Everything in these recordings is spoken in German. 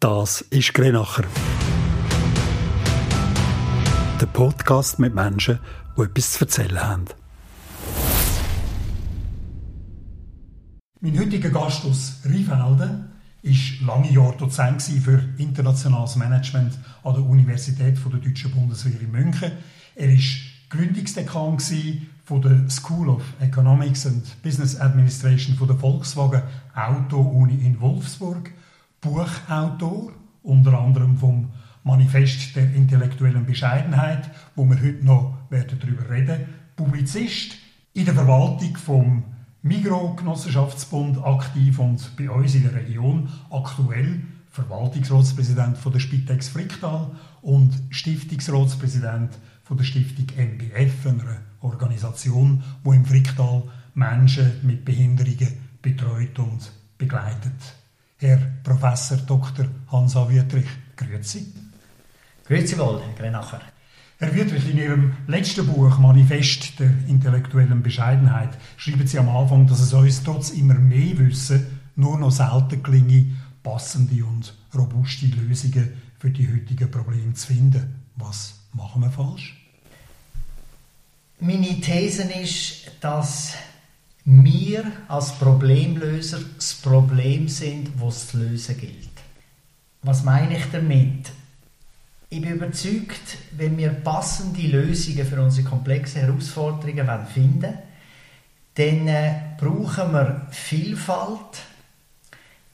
Das ist Grenacher. Der Podcast mit Menschen, die etwas zu erzählen haben. Mein heutiger Gast aus Rheinfelden war lange Jahre Dozent für internationales Management an der Universität der Deutschen Bundeswehr in München. Er war Gründungsdekan der School of Economics and Business Administration der Volkswagen Auto-Uni in Wolfsburg, Buchautor, unter anderem vom Manifest der intellektuellen Bescheidenheit, wo wir heute noch darüber reden werden, Publizist in der Verwaltung vom Migro-Genossenschaftsbund aktiv und bei uns in der Region aktuell Verwaltungsratspräsident von der Spitex Fricktal und Stiftungsratspräsident von der Stiftung MBF, einer Organisation, die im Fricktal Menschen mit Behinderungen betreut und begleitet. Herr Professor Dr. Hansa Wüttrich, grüezi. Grüezi wohl, Herr Grenacher. Herr Wüttrich, in Ihrem letzten Buch Manifest der intellektuellen Bescheidenheit schreiben Sie am Anfang, dass es uns trotz immer mehr Wissen nur noch selten gelinge, passende und robuste Lösungen für die heutigen Probleme zu finden. Was machen wir falsch? Meine These ist, dass wir als Problemlöser das Problem sind, es zu lösen gilt. Was meine ich damit? Ich bin überzeugt, wenn wir passende Lösungen für unsere komplexen Herausforderungen finden wollen, dann äh, brauchen wir Vielfalt,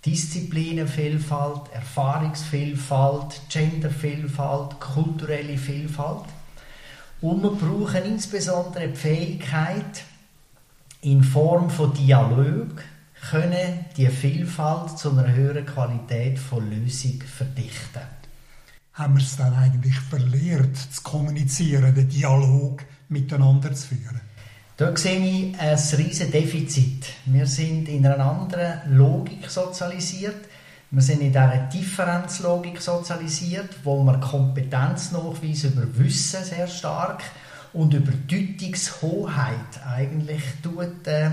Disziplinenvielfalt, Erfahrungsvielfalt, Gendervielfalt, kulturelle Vielfalt. Und wir brauchen insbesondere die Fähigkeit, in Form von Dialog können die Vielfalt zu einer höheren Qualität von Lösung verdichten haben wir es dann eigentlich verlehrt, zu kommunizieren, den Dialog miteinander zu führen? Da sehe ich ein riesiges Defizit. Wir sind in einer anderen Logik sozialisiert. Wir sind in dieser Differenzlogik sozialisiert, wo man Kompetenznachweis über Wissen sehr stark und über Deutungshoheit eigentlich tut, äh,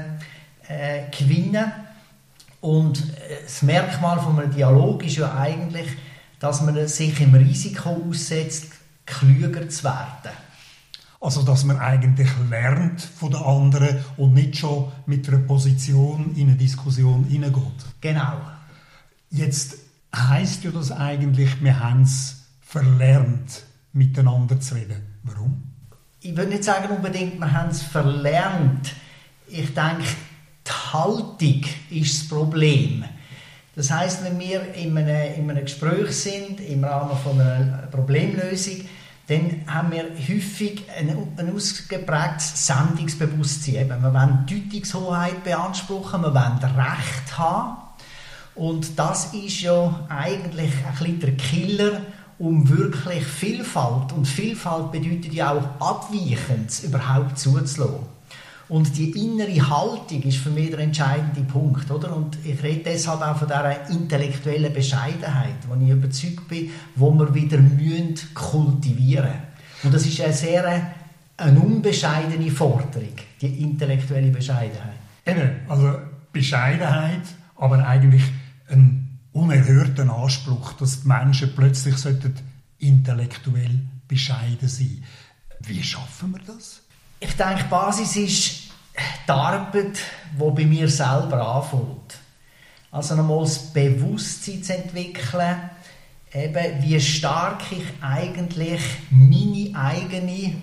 äh, gewinnen. Und äh, das Merkmal von einem Dialog ist ja eigentlich, dass man sich im Risiko aussetzt, klüger zu werden. Also, dass man eigentlich lernt von den anderen und nicht schon mit einer Position in eine Diskussion hineingeht. Genau. Jetzt heißt ja das eigentlich, wir haben es verlernt, miteinander zu reden. Warum? Ich würde nicht sagen unbedingt, wir haben es verlernt. Ich denke, die Haltung ist das Problem. Das heißt, wenn wir in einem, in einem Gespräch sind, im Rahmen von einer Problemlösung, dann haben wir häufig ein, ein ausgeprägtes Sendungsbewusstsein. Eben, wir wollen Deutungshoheit beanspruchen, wir wollen Recht haben. Und das ist ja eigentlich ein bisschen der Killer, um wirklich Vielfalt, und Vielfalt bedeutet ja auch Abweichendes überhaupt zuzulassen. Und die innere Haltung ist für mich der entscheidende Punkt. Oder? Und ich rede deshalb auch von dieser intellektuellen Bescheidenheit, wo ich überzeugt bin, wo wir wieder müssen kultivieren Und das ist eine sehr eine unbescheidene Forderung, die intellektuelle Bescheidenheit. Eben, also Bescheidenheit, aber eigentlich ein unerhörten Anspruch, dass die Menschen plötzlich intellektuell bescheiden sein Wie schaffen wir das? Ich denke, die Basis ist die Arbeit, die bei mir selber anfängt. Also nochmal das Bewusstsein zu entwickeln, eben wie stark ich eigentlich meine eigene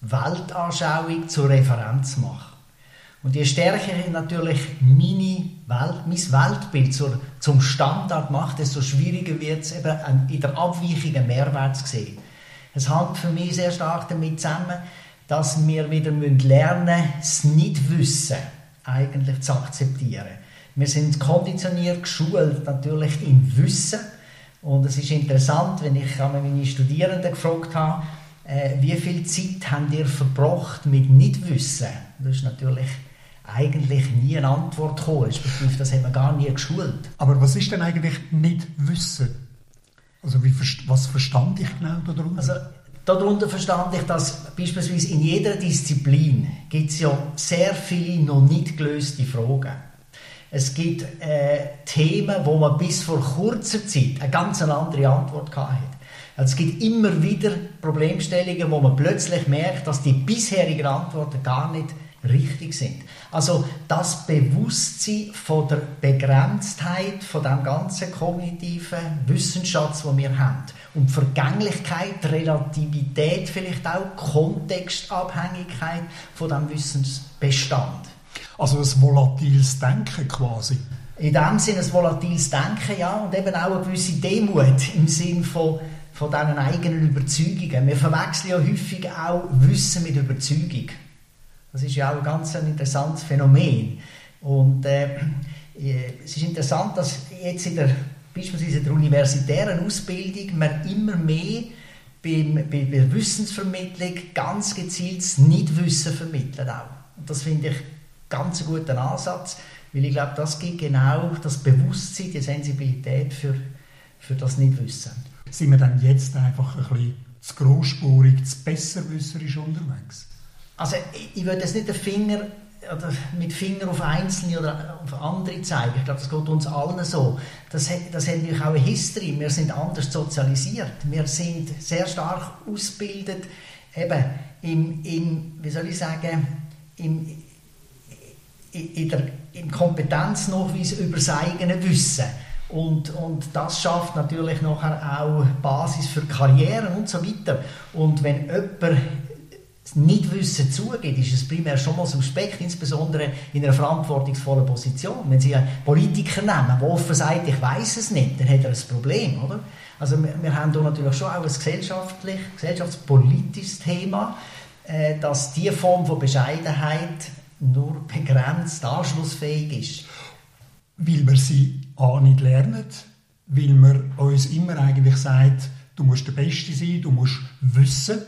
Weltanschauung zur Referenz mache. Und je stärker ich natürlich meine Welt, mein Weltbild zur, zum Standard mache, desto schwieriger wird es eben in der Abweichung einen Mehrwert zu sehen. Es hängt für mich sehr stark damit zusammen, dass wir wieder lernen müssen, das Nichtwissen eigentlich zu akzeptieren. Wir sind konditioniert, geschult natürlich im Wissen. Und es ist interessant, wenn ich meine Studierenden gefragt habe, äh, wie viel Zeit habt ihr verbracht mit Nichtwissen? Das ist natürlich eigentlich nie eine Antwort gekommen, respektive das haben wir gar nie geschult. Aber was ist denn eigentlich Nichtwissen? Also wie, was verstand ich genau darunter? Also Darunter verstand ich, dass beispielsweise in jeder Disziplin gibt es ja sehr viele noch nicht gelöste Fragen. Es gibt äh, Themen, wo man bis vor kurzer Zeit eine ganz andere Antwort hatte. Also es gibt immer wieder Problemstellungen, wo man plötzlich merkt, dass die bisherigen Antworten gar nicht richtig sind. Also das Bewusstsein von der Begrenztheit von dem ganzen kognitiven Wissensschatz, den wir haben und Vergänglichkeit, Relativität, vielleicht auch Kontextabhängigkeit von dem Wissensbestand. Also ein volatiles Denken quasi. In dem Sinne ein volatiles Denken, ja, und eben auch eine gewisse Demut im Sinne von, von diesen eigenen Überzeugungen. Wir verwechseln ja häufig auch Wissen mit Überzeugung. Das ist ja auch ein ganz interessantes Phänomen. Und äh, es ist interessant, dass jetzt in der, beispielsweise in der universitären Ausbildung man immer mehr beim, bei der Wissensvermittlung ganz gezielt das Nichtwissen vermittelt auch. Und das finde ich ganz einen guten Ansatz, weil ich glaube, das gibt genau das Bewusstsein, die Sensibilität für, für das Nichtwissen. Sind wir dann jetzt einfach ein bisschen zu großspurig, zu besserwisserisch unterwegs? Also ich, würde jetzt nicht den Finger oder mit Finger auf Einzelne oder auf andere zeigen. Ich glaube, das geht uns allen so. Das, das hat natürlich auch eine History. Wir sind anders sozialisiert. Wir sind sehr stark ausgebildet, eben im, im wie soll ich sagen, im, in der, im Kompetenznachweis über das eigene Wissen. Und, und das schafft natürlich nachher auch Basis für Karrieren und so weiter. Und wenn jemand Nichtwissen zugeht, ist es primär schon mal suspekt, insbesondere in einer verantwortungsvollen Position. Wenn Sie einen Politiker nehmen, der offen sagt, ich weiß es nicht, dann hat er ein Problem, oder? Also wir, wir haben hier natürlich schon auch ein gesellschaftlich, gesellschaftspolitisches Thema, äh, dass diese Form von Bescheidenheit nur begrenzt anschlussfähig ist. Weil wir sie auch nicht lernen, weil man uns immer eigentlich sagt, du musst der Beste sein, du musst wissen,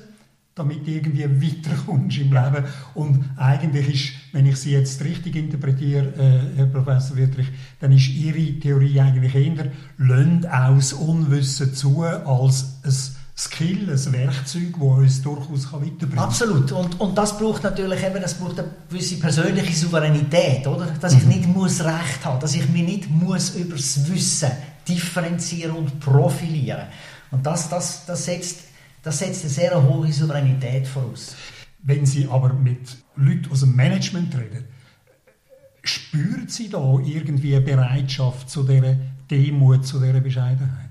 damit du irgendwie weiterkommst im Leben. Und eigentlich ist, wenn ich sie jetzt richtig interpretiere, äh, Herr Professor Wittrich, dann ist Ihre Theorie eigentlich eher, lönt aus Unwissen zu, als ein Skill, ein Werkzeug, das uns durchaus weiterbringen kann. Absolut. Und, und das braucht natürlich eben, das braucht eine gewisse persönliche Souveränität, oder? Dass ich mhm. nicht muss Recht haben, dass ich mich nicht muss über das Wissen differenzieren und profilieren. Und das, das, das, setzt, das setzt eine sehr hohe Souveränität voraus. Wenn Sie aber mit Leuten aus dem Management reden, spüren Sie da irgendwie eine Bereitschaft zu dieser Demut, zu dieser Bescheidenheit?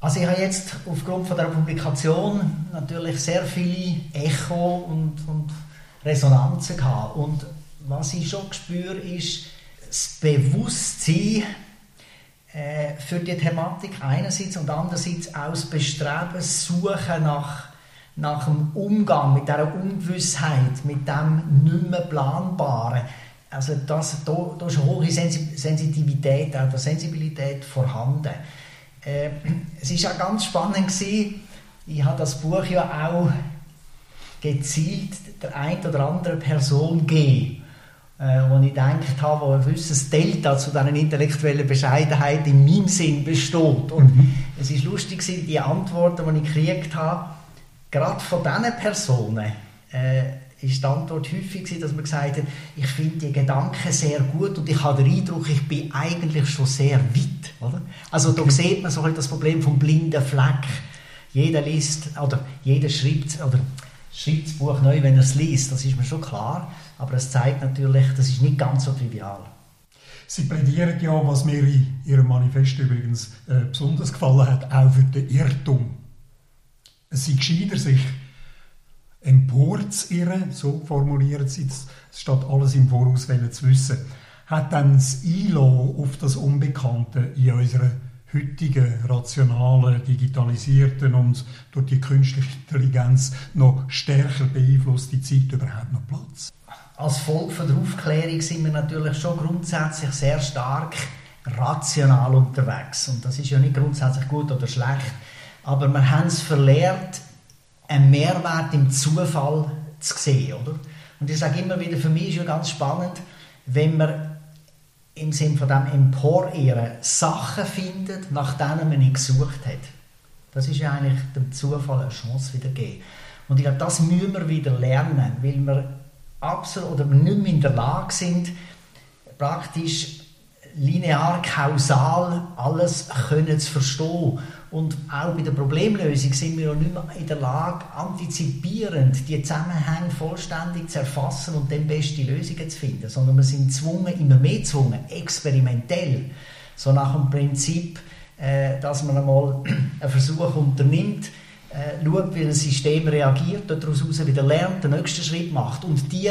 Also ich habe jetzt aufgrund von der Publikation natürlich sehr viele Echo und, und Resonanzen gehabt. Und was ich schon spüre, ist das Bewusstsein äh, für die Thematik einerseits und andererseits das Bestreben, Suchen nach, nach dem Umgang mit dieser Ungewissheit, mit dem nicht mehr Planbaren. Also das, da, da ist eine hohe Sensitivität, auch Sensibilität vorhanden. Äh, es war auch ganz spannend. Gewesen. Ich habe das Buch ja auch gezielt der ein oder anderen Person gegeben, äh, wo ich gedacht habe, wo ein gewisses Delta zu dieser intellektuellen Bescheidenheit in meinem Sinn besteht. Und mhm. es ist lustig, die Antworten, die ich gekriegt habe, gerade von diesen Personen, äh, ist die Antwort häufig dass man gesagt hat, ich finde die Gedanken sehr gut und ich habe den Eindruck, ich bin eigentlich schon sehr weit. Oder? Also da sieht man so das Problem vom blinden Fleck. Jeder liest oder jeder schreibt oder schreibt das Buch neu, wenn er es liest, das ist mir schon klar. Aber es zeigt natürlich, das ist nicht ganz so trivial. Sie plädieren ja, was mir in Ihrem Manifest übrigens äh, besonders gefallen hat, auch für den Irrtum. Es sei gescheiter, sich emporzuirren, so formulieren sie es, statt alles im Voraus zu wissen, hat dann das Einlassen auf das Unbekannte in unserer heutigen, rationalen, digitalisierten und durch die künstliche Intelligenz noch stärker beeinflusste Zeit überhaupt noch Platz? Als Folge von der Aufklärung sind wir natürlich schon grundsätzlich sehr stark rational unterwegs. Und das ist ja nicht grundsätzlich gut oder schlecht. Aber wir haben es verlernt, einen Mehrwert im Zufall zu sehen. Oder? Und ich sage immer wieder, für mich ist ja ganz spannend, wenn man im Sinne von dem Emporehren Sachen findet, nach denen man nicht gesucht hat. Das ist ja eigentlich dem Zufall eine Chance wieder geben. Und ich glaube, das müssen wir wieder lernen, weil wir absolut oder nicht mehr in der Lage sind, praktisch linear, kausal alles können zu verstehen. Und auch bei der Problemlösung sind wir ja nicht mehr in der Lage, antizipierend die Zusammenhänge vollständig zu erfassen und dann beste Lösungen zu finden, sondern wir sind gezwungen, immer mehr gezwungen, experimentell, so nach dem Prinzip, äh, dass man einmal einen Versuch unternimmt, äh, schaut, wie das System reagiert, daraus wieder lernt, den nächsten Schritt macht und die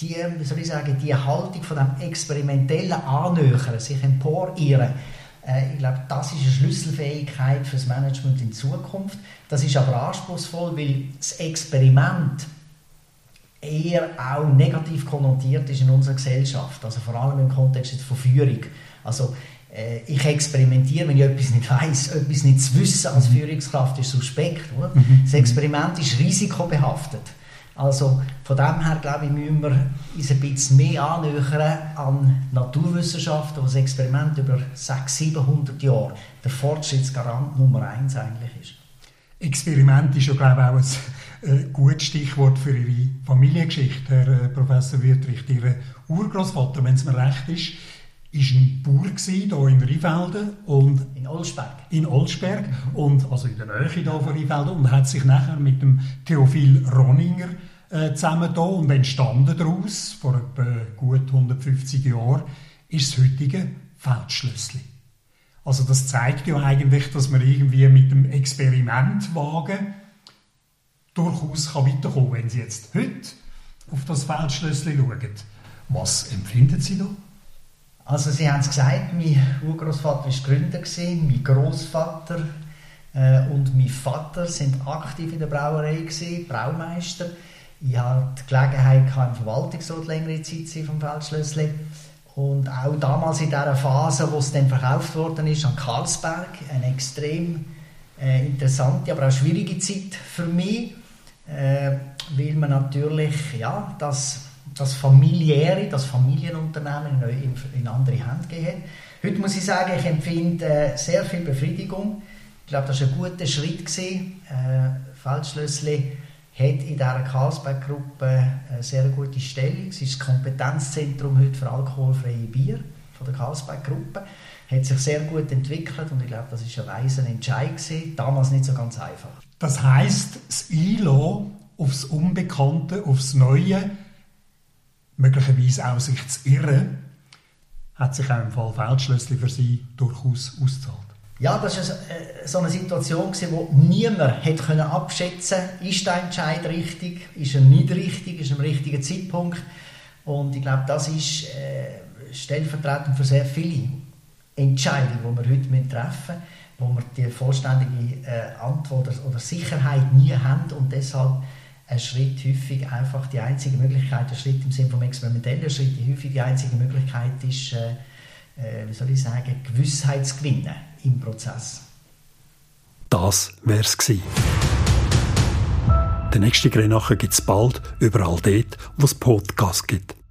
die, soll ich sagen, die Haltung von dem experimentellen Annähern, sich emporieren, äh, ich glaube, das ist eine Schlüsselfähigkeit für das Management in Zukunft. Das ist aber anspruchsvoll, weil das Experiment eher auch negativ konnotiert ist in unserer Gesellschaft, also vor allem im Kontext von Führung. Also äh, ich experimentiere, wenn ich etwas nicht weiß, etwas nicht zu wissen als mhm. Führungskraft ist suspekt. Oder? Mhm. Das Experiment ist risikobehaftet. Also von dem her, glaube ich, müssen wir uns ein bisschen mehr annähern an Naturwissenschaften, wo das Experiment über 600, 700 Jahre der Fortschrittsgarant Nummer eins eigentlich ist. Experiment ist ja, glaube ich, auch ein äh, gutes Stichwort für Ihre Familiengeschichte, Herr äh, Professor Wüttrich. Ihr Urgroßvater, wenn es mir recht ist, war ein Bauer hier in Rheinfelden und in Olsberg. In Olsberg und also in der Nähe hier von Rheinfelden und hat sich nachher mit dem Theophil Roninger äh, zusammen da und entstanden daraus vor etwa gut 150 Jahren ist das heutige Feldschlössli. Also das zeigt ja eigentlich, dass man irgendwie mit dem Experimentwagen durchaus kann weiterkommen kann. Wenn Sie jetzt heute auf das Feldschlössli schauen, was empfinden Sie da? Also Sie haben es gesagt, mein Urgroßvater war Gründer, mein Großvater äh, und mein Vater sind aktiv in der Brauerei, gewesen, Braumeister. Ich hatte die Gelegenheit, im Verwaltungsrat längere Zeit zu vom Feldschlössli. Und auch damals in dieser Phase, wo es dann verkauft worden ist an Karlsberg, eine extrem äh, interessante, aber auch schwierige Zeit für mich, äh, weil man natürlich ja, das das familiäre, das Familienunternehmen in, in andere Hände gegeben Heute muss ich sagen, ich empfinde äh, sehr viel Befriedigung. Ich glaube, das war ein guter Schritt. Gewesen. Äh, Feldschlössli hat in dieser Carlsberg-Gruppe eine sehr gute Stellung. Es ist das Kompetenzzentrum heute für alkoholfreie Bier von der Carlsberg-Gruppe. Hat sich sehr gut entwickelt und ich glaube, das ist ein weiser Entscheid gewesen. Damals nicht so ganz einfach. Das heißt, das ILO aufs Unbekannte, aufs Neue möglicherweise auch sich zu irren, hat sich auch im Fall Feldschlössli für sie durchaus ausgezahlt. Ja, das war äh, so eine Situation, wo niemand hätte abschätzen konnte, ist der Entscheid richtig, ist er nicht richtig, ist er am richtigen Zeitpunkt. Und ich glaube, das ist äh, stellvertretend für sehr viele Entscheidungen, die wir heute treffen müssen, wo wir die vollständige äh, Antwort oder Sicherheit nie haben und deshalb ein Schritt häufig einfach die einzige Möglichkeit, ein Schritt im Sinne vom experimentellen Schritt, die häufig die einzige Möglichkeit ist, äh, äh, wie soll ich sagen, Gewissheit zu gewinnen im Prozess. Das wär's gewesen. Der nächste Grenache gibt es bald überall dort, wo es Podcasts gibt.